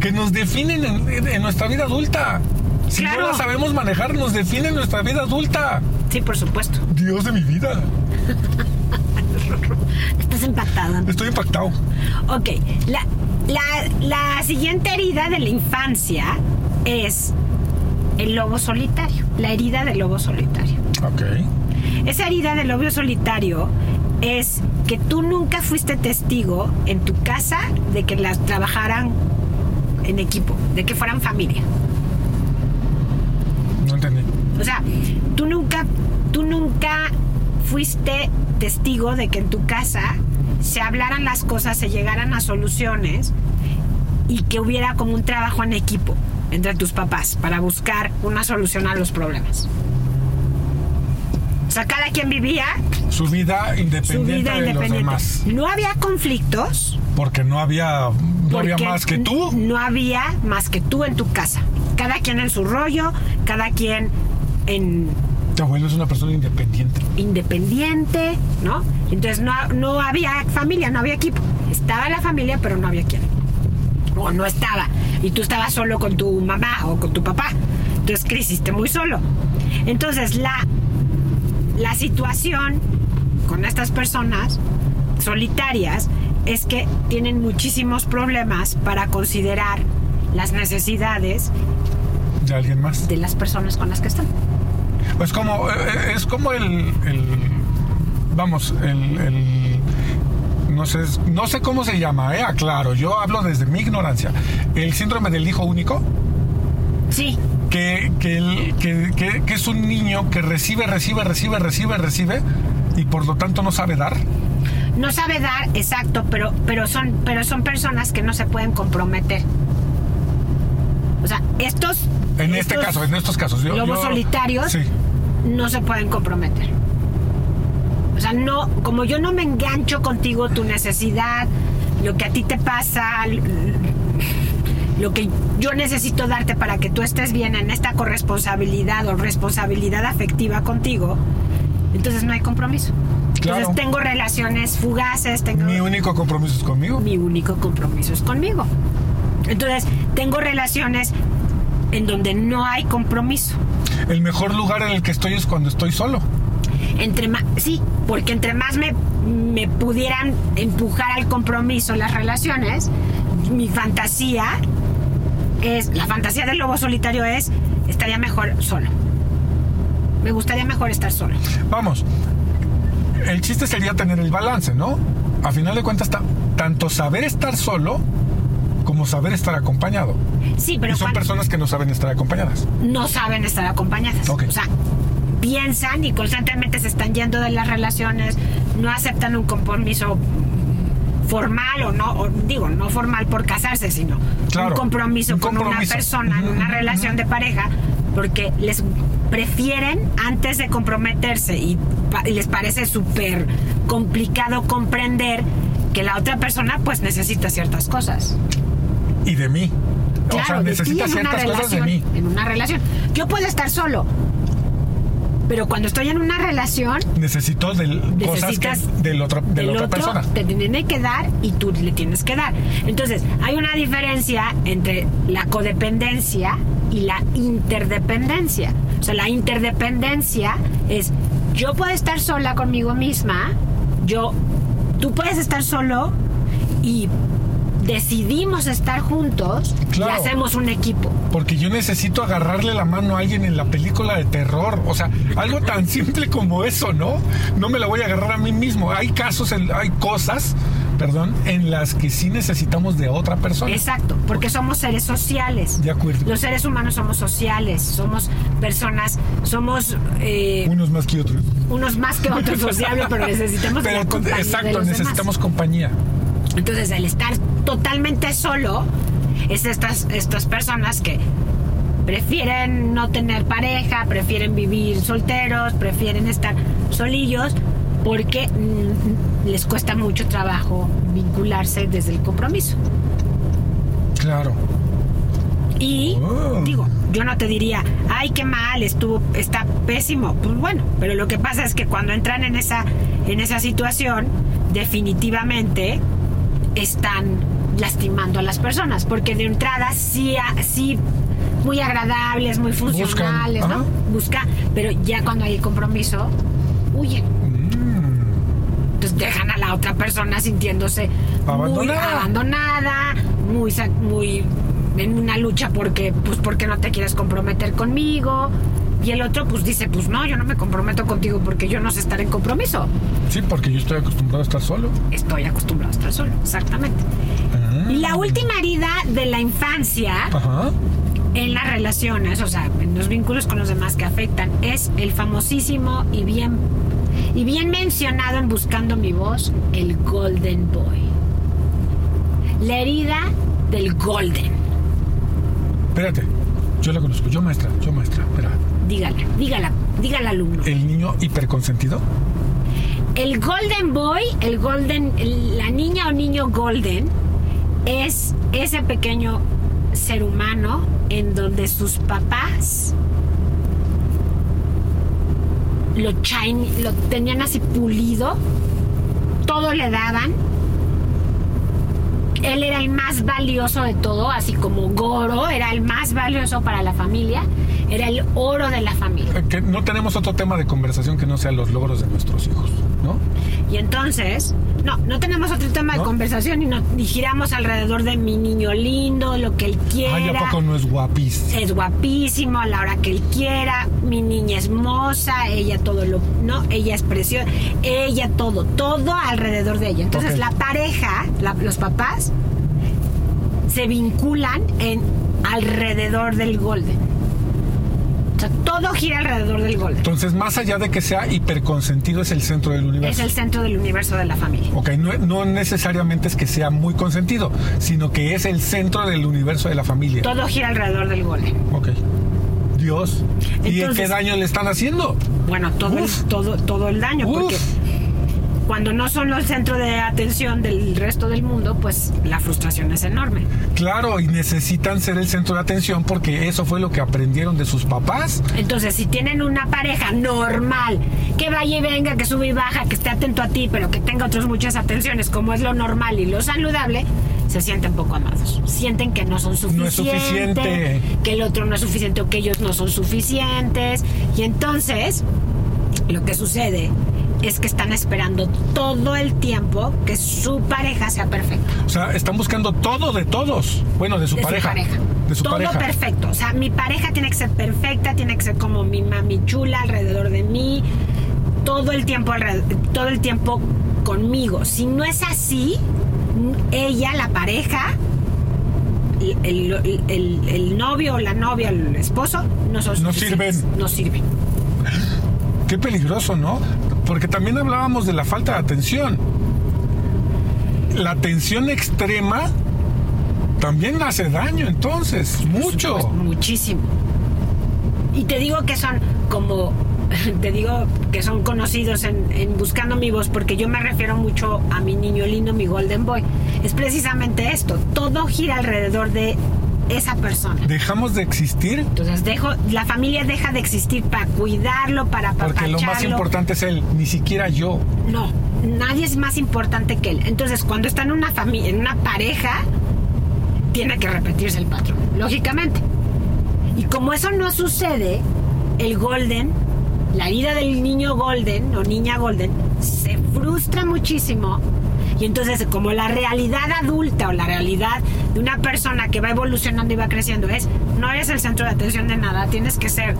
que nos definen en, en- nuestra vida adulta. Si no las sabemos manejar, nos define en nuestra vida adulta. Sí, por supuesto. Dios de mi vida. Estás impactada. Estoy impactado. Ok, la, la, la siguiente herida de la infancia es el lobo solitario, la herida del lobo solitario. Ok. Esa herida del lobo solitario es que tú nunca fuiste testigo en tu casa de que las trabajaran en equipo, de que fueran familia. No entendí. O sea, tú nunca, tú nunca fuiste testigo de que en tu casa se hablaran las cosas, se llegaran a soluciones y que hubiera como un trabajo en equipo entre tus papás para buscar una solución a los problemas. O sea, cada quien vivía Su vida su independiente vida de los demás. No había conflictos. Porque no había, no había más que tú. No había más que tú en tu casa. Cada quien en su rollo, cada quien en Te vuelves una persona independiente. independiente, ¿no? Entonces no, no había familia, no había equipo. Estaba la familia, pero no había quien. O no estaba. Y tú estabas solo con tu mamá o con tu papá. Entonces creciste muy solo. Entonces la, la situación con estas personas solitarias es que tienen muchísimos problemas para considerar las necesidades De alguien más. de las personas con las que están. Es como, eh, es como el, el- vamos, el, el- no sé, no sé cómo se llama, eh, aclaro, yo hablo desde mi ignorancia. El síndrome del hijo único, Sí, que, que, el- que- que- que es un niño que recibe, recibe, recibe, recibe, recibe, y por lo tanto no sabe dar. No sabe dar, exacto, pero, pero, son, pero son personas que no se pueden comprometer. O sea, estos... En este estos caso, en estos casos. yo- lobos yo- solitarios Sí. No se pueden comprometer. O sea, no, como yo no me engancho contigo, tu necesidad, lo que a ti te pasa, lo que yo necesito darte para que tú estés bien en esta corresponsabilidad o responsabilidad afectiva contigo, entonces no hay compromiso. Claro. Entonces tengo relaciones fugaces, tengo Mi único compromiso es conmigo. mi único compromiso es conmigo. Entonces, tengo relaciones en donde no hay compromiso. El mejor lugar en el que estoy es cuando estoy solo. Entre más, sí, porque entre más me, me pudieran empujar al compromiso las relaciones, mi fantasía es, la fantasía del lobo solitario es, estaría mejor solo. Me gustaría mejor estar solo. Vamos, el chiste sería tener el balance, ¿no? A final de cuentas, ta- tanto saber estar solo como saber estar acompañado. Sí, pero y son cuando- personas que no saben estar acompañadas. no saben estar acompañadas. Ok. O sea, piensan y constantemente se están yendo de las relaciones, no aceptan un compromiso formal o no, o digo, no formal por casarse, sino Claro, un compromiso un con una persona en una relación de pareja, porque les prefieren antes de comprometerse y, y les parece súper complicado comprender que la otra persona pues necesita ciertas cosas. Y de mí. o sea, Claro, de ti necesita en una ciertas cosas de relación, mí. En una relación. Yo puedo estar solo. Pero cuando estoy en una relación, Necesito del, cosas que, necesitas del otro, de del la otra otro persona. te tienen que dar y tú le tienes que dar. Entonces, hay una diferencia entre la codependencia y la interdependencia. O sea, la interdependencia es yo puedo estar sola conmigo misma, yo tú puedes estar solo y decidimos estar juntos Claro. y hacemos un equipo. Porque yo necesito agarrarle la mano a alguien en la película de terror. O sea, algo tan simple como eso, ¿no? No me la voy a agarrar a mí mismo. Hay casos, en- hay cosas, perdón, en las que sí necesitamos de otra persona. Exacto, porque somos seres sociales. De acuerdo. Los seres humanos somos sociales, somos personas, somos eh, Unos más que otros. unos más que otros sociables, pero necesitamos de Pero la compañía de exacto, los necesitamos demás. compañía. Entonces, el estar totalmente solo es estas, estas personas que prefieren no tener pareja, prefieren vivir solteros, prefieren estar solillos, porque les cuesta mucho trabajo vincularse desde el compromiso. Claro. Y Oh. digo, yo no te diría, ay, qué mal, estuvo, está pésimo. Pues bueno, pero lo que pasa es que cuando entran en esa, en esa situación, definitivamente están lastimando a las personas, porque de entrada sí, sí muy agradables, muy funcionales, Buscan, ¿no? ajá. Busca, pero ya cuando hay compromiso, huyen. Mm, Entonces dejan a la otra persona sintiéndose muy Abandonada. abandonada, muy, muy en una lucha porque, pues, porque no te quieres comprometer conmigo. Y el otro, pues, dice, pues no, yo no me comprometo contigo porque yo no sé estar en compromiso. Sí, porque yo estoy acostumbrado a estar solo. Estoy acostumbrado a estar solo, exactamente. Ah. Y la última herida de la infancia Ajá. en las relaciones, o sea, en los vínculos con los demás que afectan, es el famosísimo y bien, y bien mencionado en Buscando mi voz, el Golden Boy. La herida del Golden. Espérate. Yo la conozco. Yo maestra. Yo maestra. Espera. Dígala, dígala, dígala alumno. El niño hiperconsentido. El Golden Boy, el Golden, la niña o niño Golden, es ese pequeño ser humano en donde sus papás lo lo tenían así pulido, todo le daban. Él era el más valioso de todo, así como Goro era el más valioso para la familia, era el oro de la familia. Que no tenemos otro tema de conversación que no sea los logros de nuestros hijos, ¿no? Y entonces, no, no tenemos otro tema de conversación y, no, y giramos alrededor de mi niño lindo, lo que él quiera. Ay, ¿a poco no es guapísimo? es guapísimo a la hora que él quiera, mi niña es moza, ella todo lo, no, ella es preciosa, ella todo, todo alrededor de ella. Entonces la pareja, la- los papás, se vinculan en alrededor del golden. Todo gira alrededor del golden. Entonces, más allá de que sea hiperconsentido, es el centro del Es universo. el centro del universo de la familia. Ok, no, no necesariamente es que sea muy consentido, sino que es el centro del universo de la familia. Todo gira alrededor del golden. Ok. Dios. ¿Y Entonces- qué daño le están haciendo? Bueno, todo, el, todo, todo el daño, Uf. porque cuando no son el centro de atención del resto del mundo, pues la frustración es enorme. Claro, y necesitan ser el centro de atención porque eso fue lo que aprendieron de sus papás. Entonces, si tienen una pareja normal, que vaya y venga, que sube y baja, que esté atento a ti, pero que tenga otras muchas atenciones, como es lo normal y lo saludable, se sienten poco amados. Sienten que no son No es suficientes, suficiente. que el otro no es suficiente o que ellos no son suficientes. Y entonces, lo que sucede es que están esperando todo el tiempo que su pareja sea perfecta. O sea, están buscando todo de todos. Bueno, de su de pareja. su pareja. De su Todo pareja. perfecto. O sea, mi pareja tiene que ser perfecta, tiene que ser como mi mami chula alrededor de mí, todo el tiempo todo el tiempo conmigo. Si no es así, ella, la pareja, el, el- el- el novio o la novia, el esposo, no son No sirven. No sirven. Qué peligroso, ¿no? Porque también hablábamos de la falta de atención. La atención extrema también hace daño, entonces, mucho. Muchísimo. Y te digo que son como, te digo que son conocidos en, en Buscando mi voz, porque yo me refiero mucho a mi niño lindo, mi Golden Boy. Es precisamente esto, todo gira alrededor de esa persona. Dejamos de existir Entonces dejo, la familia deja de existir para cuidarlo, para porque lo más importante es él, ni siquiera yo. No, nadie es más importante que él. Entonces, cuando está en una familia, en una pareja, tiene que repetirse el patrón, lógicamente. Y como eso no sucede, el Golden, la vida del niño Golden o niña Golden, se frustra muchísimo. Y entonces, como la realidad adulta o la realidad de una persona que va evolucionando y va creciendo es, no eres el centro de atención de nada, tienes que ser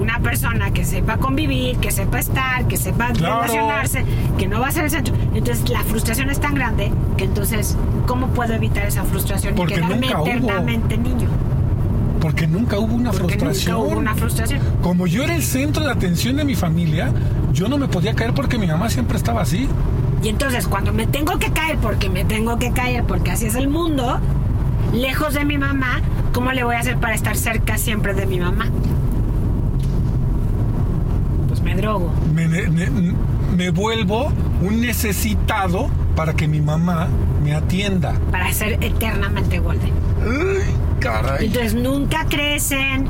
una persona que sepa convivir, que sepa estar, que sepa Claro. relacionarse, que no va a ser el centro. Entonces la frustración es tan grande que entonces, ¿cómo puedo evitar esa frustración Porque y quedarme hubo. eternamente niño? Porque nunca hubo una Porque frustración. nunca hubo una frustración. Como yo era el centro de atención de mi familia, yo no me podía caer porque mi mamá siempre estaba así. Y entonces cuando me tengo que caer, porque me tengo que caer, porque así es el mundo, lejos de mi mamá, ¿cómo le voy a hacer para estar cerca siempre de mi mamá? Pues me drogo. Me, me- me vuelvo un necesitado para que mi mamá me atienda. Para ser eternamente golden. Ay, caray. Entonces nunca crecen,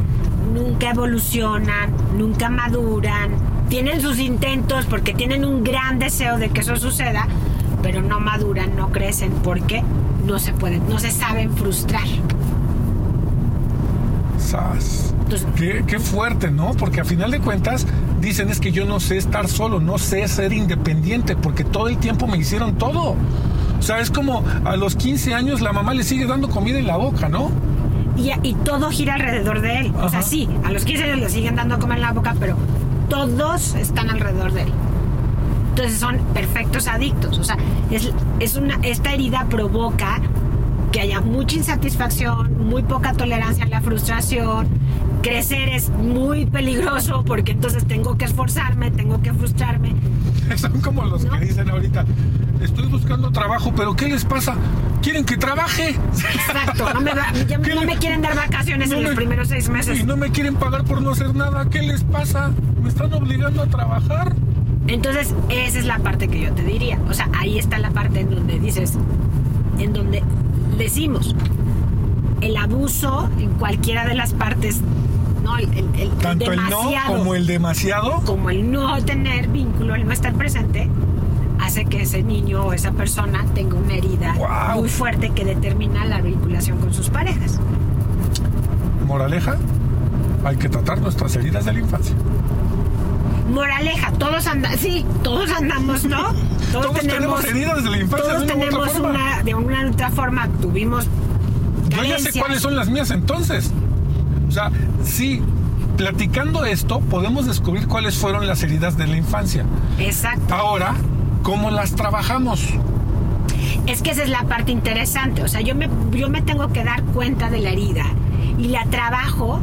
nunca evolucionan, nunca maduran. Tienen sus intentos porque tienen un gran deseo de que eso suceda, pero no maduran, no crecen porque no se pueden, no se saben frustrar. Sas. Entonces, Qué, qué fuerte, ¿no? Porque a final de cuentas dicen es que yo no sé estar solo, no sé ser independiente, porque todo el tiempo me hicieron todo. O sea, es como a los 15 años la mamá le sigue dando comida en la boca, ¿no? y, y todo gira alrededor de él. O sea, sí, a los 15 años le siguen dando a comer en la boca, pero todos están alrededor de él. Entonces son perfectos adictos. O sea, es, es una, esta herida provoca que haya mucha insatisfacción, muy poca tolerancia a la frustración. Crecer es muy peligroso porque entonces tengo que esforzarme, tengo que frustrarme. Son como los ¿No? que dicen ahorita, estoy buscando trabajo, pero ¿qué les pasa? ¿Quieren que trabaje? Exacto, no me, va- ya ¿Qué no le- me quieren dar vacaciones No en los me- primeros seis meses. Y no me quieren pagar por no hacer nada. ¿Qué les pasa? ¿Me están obligando a trabajar? Entonces, esa es la parte que yo te diría. O sea, ahí está la parte en donde dices, en donde decimos, el abuso en cualquiera de las partes, ¿no? El, el- Tanto demasiado, el no como el demasiado. como el no tener vínculo, el no estar presente, hace que ese niño o esa persona tenga una herida Guau. muy fuerte que determina la vinculación con sus parejas. Moraleja, hay que tratar nuestras heridas de la infancia. Moraleja, todos andamos, sí, todos andamos, ¿no? Todos tenemos heridas de la infancia Todos de una u otra tenemos forma. una, de una u otra forma, tuvimos Yo ya sé cuáles son las mías entonces. O sea, sí, platicando esto podemos descubrir cuáles fueron las heridas de la infancia. Exacto. Ahora, ¿cómo las trabajamos? Es que esa es la parte interesante. O sea, yo me, yo me tengo que dar cuenta de la herida y la trabajo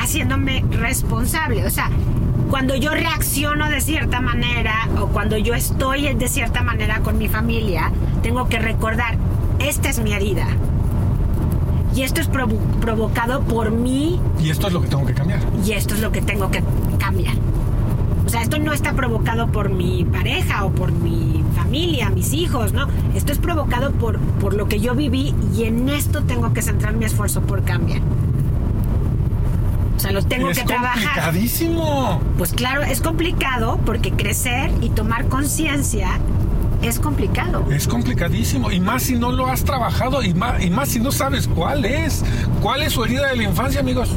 haciéndome responsable. O sea, cuando yo reacciono de cierta manera o cuando yo estoy de cierta manera con mi familia, tengo que recordar, esta es mi herida. Y esto es provo- provocado por mí Y esto es lo que tengo que cambiar. y esto es lo que tengo que cambiar. O sea, esto no está provocado por mi pareja o por mi familia, mis hijos, ¿no? Esto es provocado por, por lo que yo viví y en esto tengo que centrar mi esfuerzo por cambiar. O sea, lo tengo es que trabajar. complicadísimo. Pues claro, es complicado porque crecer y tomar conciencia es complicado. Es complicadísimo. Y más si no lo has trabajado. Y más, y más si no sabes cuál es. ¿Cuál es su herida de la infancia, amigos?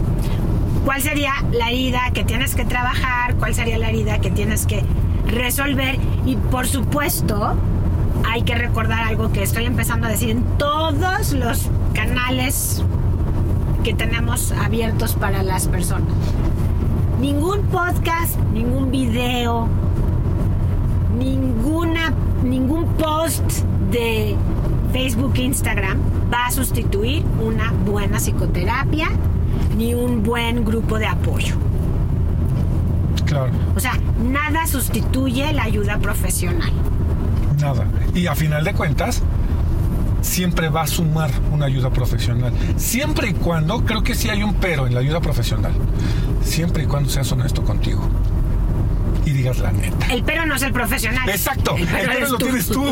¿Cuál sería la herida que tienes que trabajar? ¿Cuál sería la herida que tienes que resolver? Y por supuesto, hay que recordar algo que estoy empezando a decir en todos los canales que tenemos abiertos para las personas. Ningún podcast, ningún video, ninguna, ningún post de Facebook e Instagram va a sustituir una buena psicoterapia ni un buen grupo de apoyo. Claro, O sea, nada sustituye la ayuda profesional. nada. Y a final de cuentas, siempre va a sumar una ayuda profesional. Siempre y cuando, creo que sí hay un pero en la ayuda profesional. Siempre y cuando seas honesto contigo. Y digas la neta. El pero no es el profesional. Exacto, el pero, lo tú. tienes tú.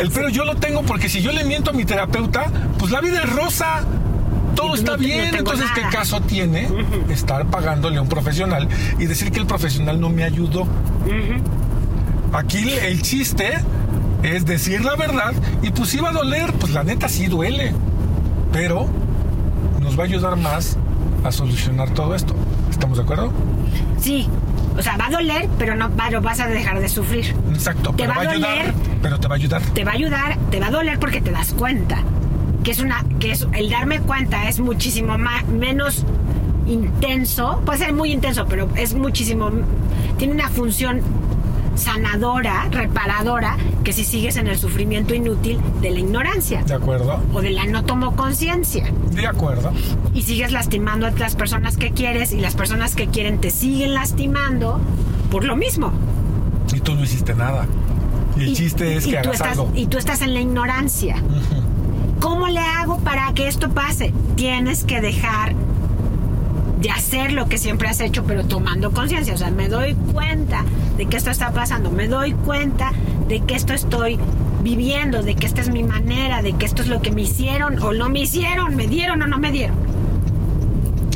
El pero yo lo tengo porque si yo le miento a mi terapeuta, pues la vida es rosa. Todo está no te- no bien. Entonces, ¿qué nada. caso tiene estar pagándole a un profesional y decir que el profesional no me ayudó? Aquí el chiste es decir la verdad y pues va a doler, pues la neta sí duele, pero nos va a ayudar más a solucionar todo esto. ¿Estamos de acuerdo? Sí. O sea, va a doler, pero no pero vas a dejar de sufrir. Exacto, Te pero va a ayudar, doler. pero te va a ayudar. Te va a ayudar, te va a doler porque te das cuenta. Que es una, que es, el darme cuenta es muchísimo más, menos intenso. Puede ser muy intenso, pero es muchísimo. Tiene una función sanadora, reparadora, que si sigues en el sufrimiento inútil de la ignorancia ¿De acuerdo? o de la no tomo conciencia. De acuerdo. y sigues lastimando a las personas que quieres y las personas que quieren te siguen lastimando por lo mismo. Y tú no hiciste nada. Y el Y- chiste es y que tú hagas estás, algo. Y tú estás en la ignorancia. ¿Cómo le hago para que esto pase? Tienes que dejar de hacer lo que siempre has hecho, pero tomando conciencia. O sea, me doy cuenta de que esto está pasando, me doy cuenta de que esto estoy viviendo, de que esta es mi manera, de que esto es lo que me hicieron o no me hicieron, me dieron o no me dieron.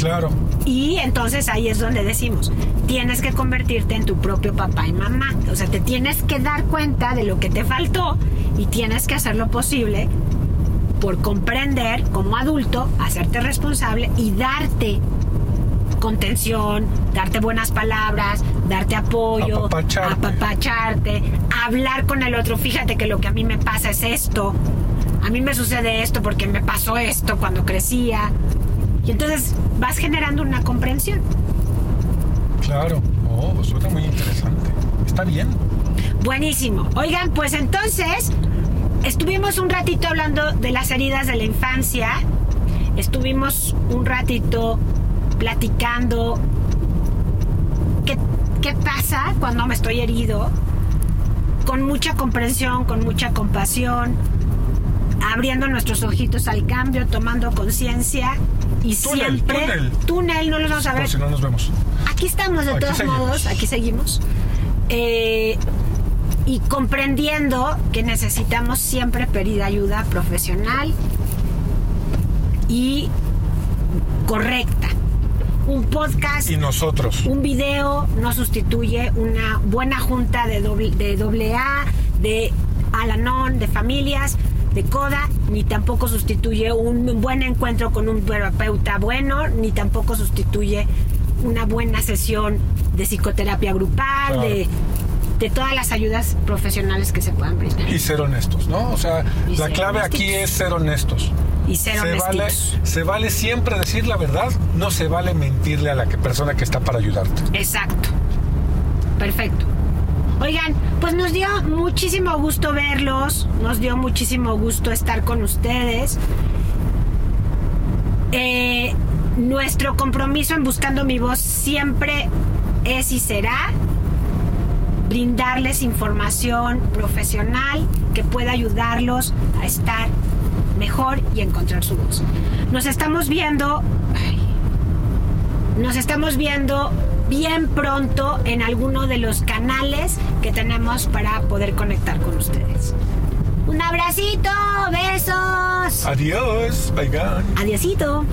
Claro. Y entonces ahí es donde decimos, tienes que convertirte en tu propio papá y mamá. O sea, te tienes que dar cuenta de lo que te faltó y tienes que hacer lo posible por comprender como adulto, hacerte responsable y darte contención, darte buenas palabras, darte apoyo, Apapacharte. apapacharte, hablar con el otro. Fíjate que lo que a mí me pasa es esto. A mí me sucede esto porque me pasó esto cuando crecía. Y entonces vas generando una comprensión. Claro. Oh, suena muy interesante. Está bien. Buenísimo. Oigan, pues entonces estuvimos un ratito hablando de las heridas de la infancia. Estuvimos un ratito platicando qué, pasa cuando me estoy herido. Con mucha comprensión, con mucha compasión, abriendo nuestros ojitos al cambio, tomando conciencia y Túnel, siempre túnel. túnel, no los vamos a ver Por si no nos vemos. aquí estamos de Aquí todos seguimos. modos, aquí seguimos. Eh, y comprendiendo que necesitamos siempre pedir ayuda profesional y correcta. Un podcast, Y nosotros. un video no sustituye una buena junta de doble, de doble A, de Alanon, de familias, de CODA, ni tampoco sustituye un buen encuentro con un terapeuta bueno, ni tampoco sustituye una buena sesión de psicoterapia grupal, Claro. de, de todas las ayudas profesionales que se puedan brindar. Y ser honestos, ¿no? O sea, Y la clave aquí es ser honestos. Y ser se vale, se vale siempre decir la verdad, no se vale mentirle a la que- persona que está para ayudarte. Exacto. Perfecto. Oigan, pues nos dio muchísimo gusto verlos, nos dio muchísimo gusto estar con ustedes. Eh, nuestro compromiso en Buscando mi voz siempre es y será brindarles información profesional que pueda ayudarlos a estar mejor y encontrar su voz. Nos estamos viendo, ay, nos estamos viendo bien pronto en alguno de los canales que tenemos para poder conectar con ustedes. Un abracito, besos. Adiós, bye. Adiosito.